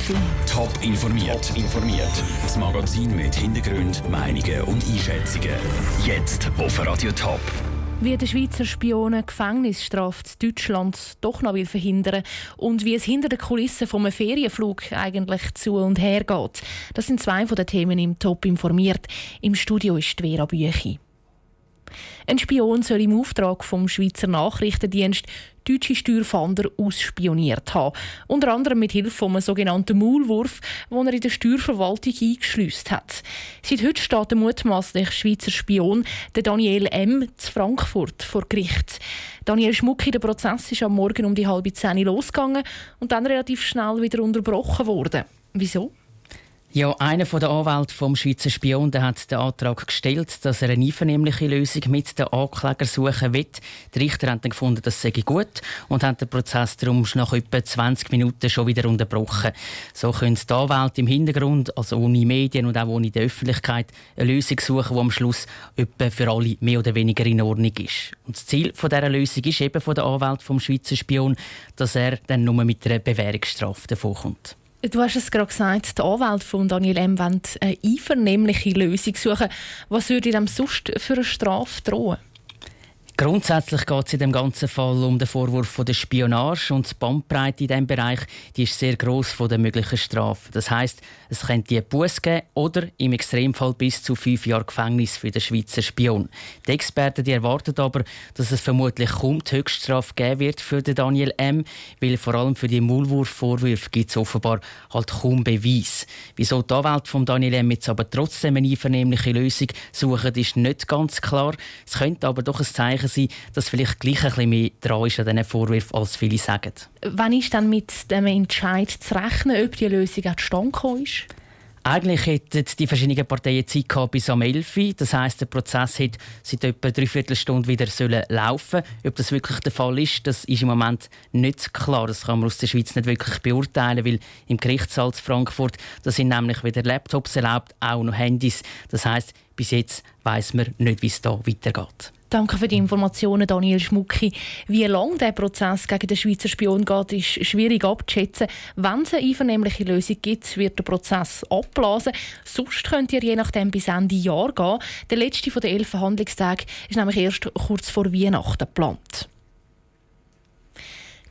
5 Uhr. Top informiert. informiert. Das Magazin mit Hintergrund, Meinungen und Einschätzungen. Jetzt auf Radio Top. Wie der Schweizer Spione Gefängnisstrafe in Deutschland doch noch will verhindern und wie es hinter den Kulissen vom Ferienflug eigentlich zu und her geht. Das sind zwei von den Themen im Top informiert. Im Studio ist Vera Büchi. Ein Spion soll im Auftrag vom Schweizer Nachrichtendienst deutsche Steuerfahnder ausspioniert haben. Unter anderem mit Hilfe von einem sogenannten Maulwurf, den er in der Steuerverwaltung eingeschlüsst hat. Seit heute steht der mutmaßliche Schweizer Spion, der Daniel M., zu Frankfurt vor Gericht. Daniel Schmucki, der Prozess ist am Morgen um die halbe Zehn losgegangen und dann relativ schnell wieder unterbrochen worden. Wieso? Ja, einer der Anwälte vom Schweizer Spion der hat den Antrag gestellt, dass er eine einvernehmliche Lösung mit den Ankläger suchen will. Die Richter haben dann gefunden, das sei gut und haben den Prozess darum nach etwa 20 Minuten schon wieder unterbrochen. So können die Anwälte im Hintergrund, also ohne Medien und auch ohne die Öffentlichkeit, eine Lösung suchen, die am Schluss etwa für alle mehr oder weniger in Ordnung ist. Und das Ziel dieser Lösung ist eben von der Anwalt vom Schweizer Spion, dass er dann nur mit einer Bewährungsstrafe davonkommt. Du hast es gerade gesagt, der Anwalt von Daniel M. will eine einvernehmliche Lösung suchen. Was würde ihm sonst für eine Strafe drohen? Grundsätzlich geht es in dem ganzen Fall um den Vorwurf von der Spionage und die Bandbreite in diesem Bereich die ist sehr groß von der möglichen Strafe. Das heißt, es könnte einen Buß geben oder im Extremfall bis zu fünf Jahre Gefängnis für den Schweizer Spion. Die Experten die erwarten aber, dass es vermutlich kaum die Höchststrafe geben wird für den Daniel M., weil vor allem für die Maulwurfvorwürfe gibt es offenbar halt kaum Beweis. Wieso die Anwälte von Daniel M. jetzt aber trotzdem eine einvernehmliche Lösung suchen, ist nicht ganz klar. Es könnte aber doch ein Zeichen sein, dass vielleicht gleich ein bisschen mehr dran ist an diesen Vorwürfen, als viele sagen. Wann ist dann mit dem Entscheid zu rechnen, ob die Lösung an Stand gekommen ist? Eigentlich hätten die verschiedenen Parteien Zeit gehabt bis am 11 Uhr. Das heisst, der Prozess hätte seit etwa dreiviertel Stunde wieder sollen laufen Ob das wirklich der Fall ist, das ist im Moment nicht klar. Das kann man aus der Schweiz nicht wirklich beurteilen, weil im Gerichtssaal zu Frankfurt da sind nämlich weder Laptops erlaubt, auch noch Handys. Das heisst, bis jetzt weiß man nicht, wie es da weitergeht. Danke für die Informationen, Daniel Schmucki. Wie lange der Prozess gegen den Schweizer Spion geht, ist schwierig abzuschätzen. Wenn es eine einvernehmliche Lösung gibt, wird der Prozess abblasen. Sonst könnt ihr je nachdem bis Ende Jahr gehen. Der letzte von den elf Verhandlungstagen ist nämlich erst kurz vor Weihnachten geplant.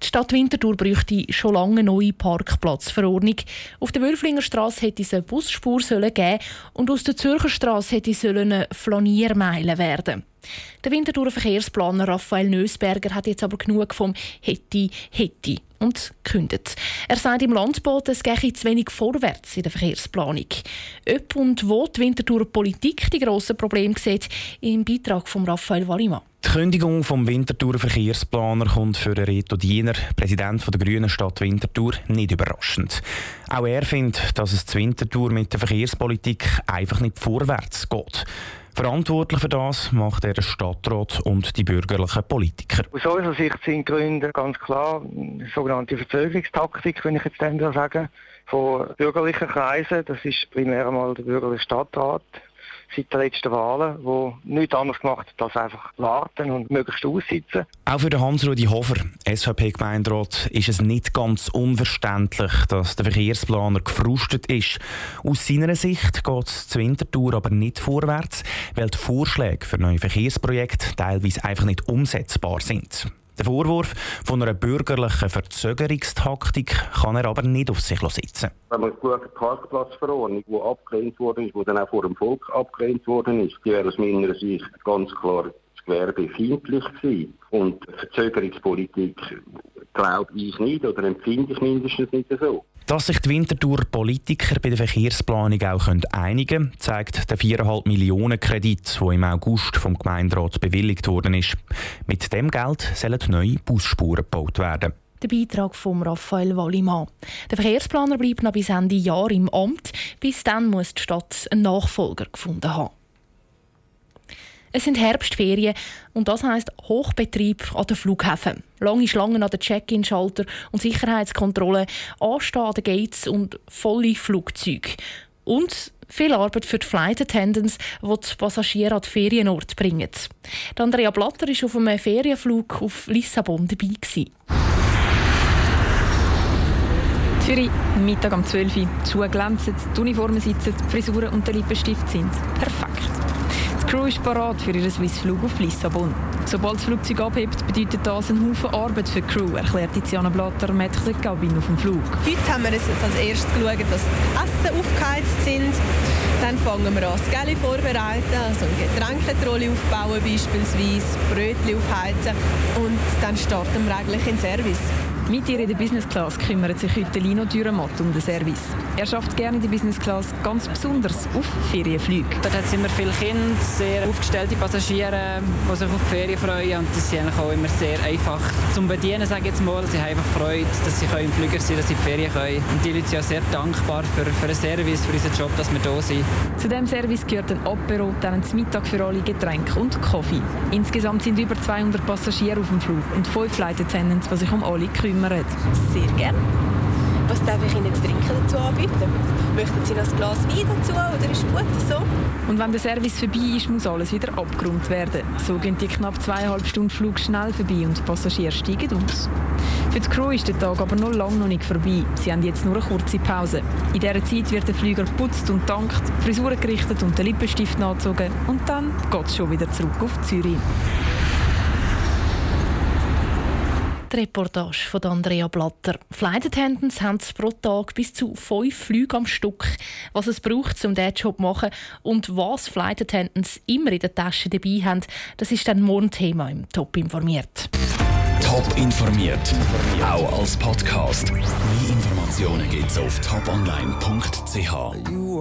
Die Stadt Winterthur bräuchte schon lange eine neue Parkplatzverordnung. Auf der Wölflinger Straße hätte es eine Busspur geben und aus der Zürcher Straße hätte es eine Flaniermeile werden der Winterthurer Verkehrsplaner Raphael Nösberger hat jetzt aber genug vom «Hätti, hätti» und kündet. Er sagt im Landbot, es gehe zu wenig vorwärts in der Verkehrsplanung. Ob und wo die Winterthurer Politik die grossen Probleme sieht, im Beitrag von Raphael Wallimann. Die Kündigung vom Winterthurer Verkehrsplaner kommt für Reto Diener, Präsident der Grünen Stadt Winterthur, nicht überraschend. Auch er findet, dass es zu Winterthur mit der Verkehrspolitik einfach nicht vorwärts geht. Verantwortlich für das macht er der Stadtrat und die bürgerlichen Politiker. Aus unserer Sicht sind Gründe ganz klar sogenannte Verzögerungstaktik, wenn ich jetzt sagen von bürgerlichen Kreisen. Das ist primär einmal der bürgerliche Stadtrat, seit den letzten Wahlen, wo nichts anderes gemacht hat, als einfach warten und möglichst aussitzen. Auch für Hans-Rudi Hofer, SVP-Gemeinderat, ist es nicht ganz unverständlich, dass der Verkehrsplaner gefrustet ist. Aus seiner Sicht geht es zur Wintertour aber nicht vorwärts, weil die Vorschläge für neue Verkehrsprojekte teilweise einfach nicht umsetzbar sind. Der Vorwurf von einer bürgerlichen Verzögerungstaktik kann er aber nicht auf sich sitzen. Wenn man die Parkplatzverordnung, die abgelehnt worden ist, die dann auch vor dem Volk abgelehnt worden ist, die wäre aus meiner Sicht ganz klar das Gewerbe feindlich gewesen. Und Verzögerungspolitik glaube ich nicht oder empfinde ich mindestens nicht so. Dass sich die Winterthur Politiker bei der Verkehrsplanung auch einigen können, zeigt der 4,5 Millionen Kredit, der im August vom Gemeinderat bewilligt worden ist. Mit dem Geld sollen neue Busspuren gebaut werden. Der Beitrag von Raphael Wallimann. Der Verkehrsplaner bleibt noch bis Ende Jahr im Amt. Bis dann muss die Stadt einen Nachfolger gefunden haben. Es sind Herbstferien und das heißt Hochbetrieb an den Flughäfen. Lange Schlangen an den Check-in-Schalter und Sicherheitskontrolle, Anstehen an den Gates und volle Flugzeuge. Und viel Arbeit für die Flight Attendants, die die Passagiere an den Ferienort bringen. Andrea Blatter war auf einem Ferienflug auf Lissabon dabei. Zürich, Mittag um 12 Uhr. Die glänzen, die Uniformen sitzen, die Frisuren und der Lippenstift sind perfekt. Crew ist parat für ihren Swissflug auf Lissabon. Sobald das Flugzeug abhebt, bedeutet das einen Haufen Arbeit für die Crew, erklärt Tiziana Blatter, Maître de auf dem Flug. Heute haben wir jetzt als erstes geschaut, dass die Essen aufgeheizt sind. Dann fangen wir an, das Gälle vorbereiten, also eine Getränketrolle aufbauen beispielsweise, Brötchen aufheizen und dann starten wir eigentlich in Service. Mit ihr in der Business Class kümmert sich heute Lino Dürrematt um den Service. Er schafft gerne in der Business Class, ganz besonders auf Ferienflügen. Dort hat es immer viele Kinder, sehr aufgestellte Passagiere, die sich auf die Ferien freuen. Und das sind auch immer sehr einfach zum Bedienen, sage ich jetzt mal. Sie haben einfach Freude, dass sie im Flüger sind, dass sie in die Ferien können. Und die Leute sind ja sehr dankbar für, für den Service, für unseren Job, dass wir hier sind. Zu diesem Service gehört ein Apero, dann zum Mittag für alle Getränke und Kaffee. Insgesamt sind über 200 Passagiere auf dem Flug und fünf Flight Attendants, die sich um alle kümmern kümmern? Sehr gerne. Was darf ich Ihnen zu trinken dazu anbieten? Möchten Sie noch ein Glas Wein dazu oder ist gut so? Und wenn der Service vorbei ist, muss alles wieder abgerundet werden. So gehen die knapp zweieinhalb Stunden Flug schnell vorbei und die Passagiere steigen aus. Für die Crew ist der Tag aber noch lange noch nicht vorbei. Sie haben jetzt nur eine kurze Pause. In dieser Zeit wird der Flüger putzt und tankt, Frisuren gerichtet und der Lippenstift nachgezogen und dann geht es schon wieder zurück auf Zürich. Die Reportage von Andrea Blatter. Flight Attendants haben pro Tag bis zu fünf Flüge am Stück. Was es braucht, um diesen Job zu machen und was Flight Attendants immer in der Tasche dabei haben, das ist dann morgen Thema im Top informiert. Top informiert, auch als Podcast. Mehr Informationen gibt's auf toponline.ch.